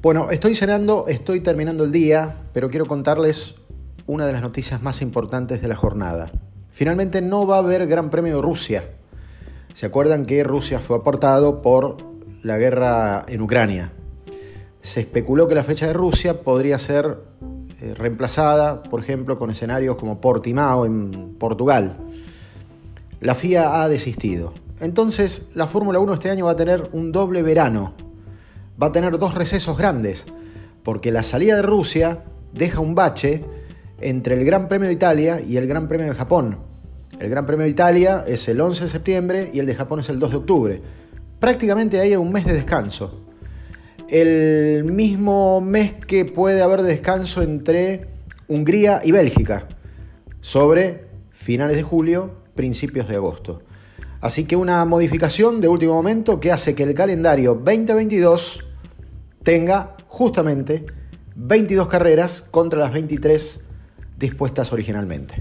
Bueno, estoy cenando, estoy terminando el día, pero quiero contarles una de las noticias más importantes de la jornada. Finalmente no va a haber Gran Premio de Rusia. ¿Se acuerdan que Rusia fue aportado por la guerra en Ucrania? Se especuló que la fecha de Rusia podría ser eh, reemplazada, por ejemplo, con escenarios como Portimao en Portugal. La FIA ha desistido. Entonces, la Fórmula 1 este año va a tener un doble verano va a tener dos recesos grandes, porque la salida de Rusia deja un bache entre el Gran Premio de Italia y el Gran Premio de Japón. El Gran Premio de Italia es el 11 de septiembre y el de Japón es el 2 de octubre. Prácticamente hay un mes de descanso. El mismo mes que puede haber descanso entre Hungría y Bélgica, sobre finales de julio, principios de agosto. Así que una modificación de último momento que hace que el calendario 2022 tenga justamente 22 carreras contra las 23 dispuestas originalmente.